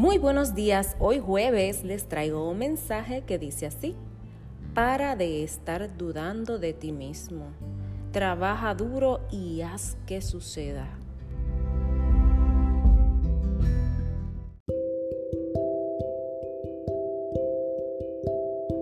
Muy buenos días, hoy jueves les traigo un mensaje que dice así, para de estar dudando de ti mismo, trabaja duro y haz que suceda.